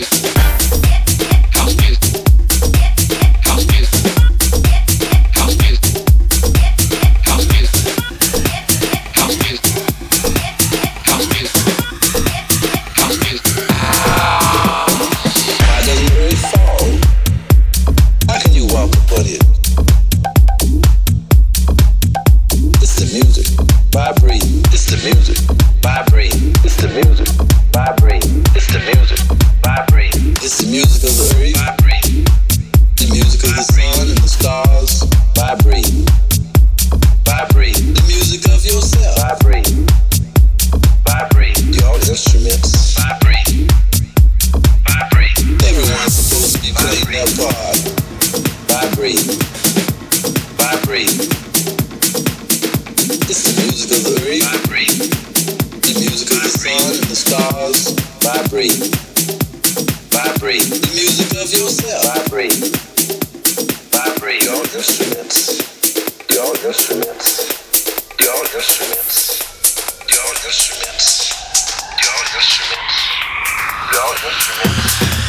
you. sun and the stars vibrate. Vibrate. The music of yourself. Vibrate. Vibrate. Instruments. Instruments. Instruments. Your instruments. Your instruments. Your instruments.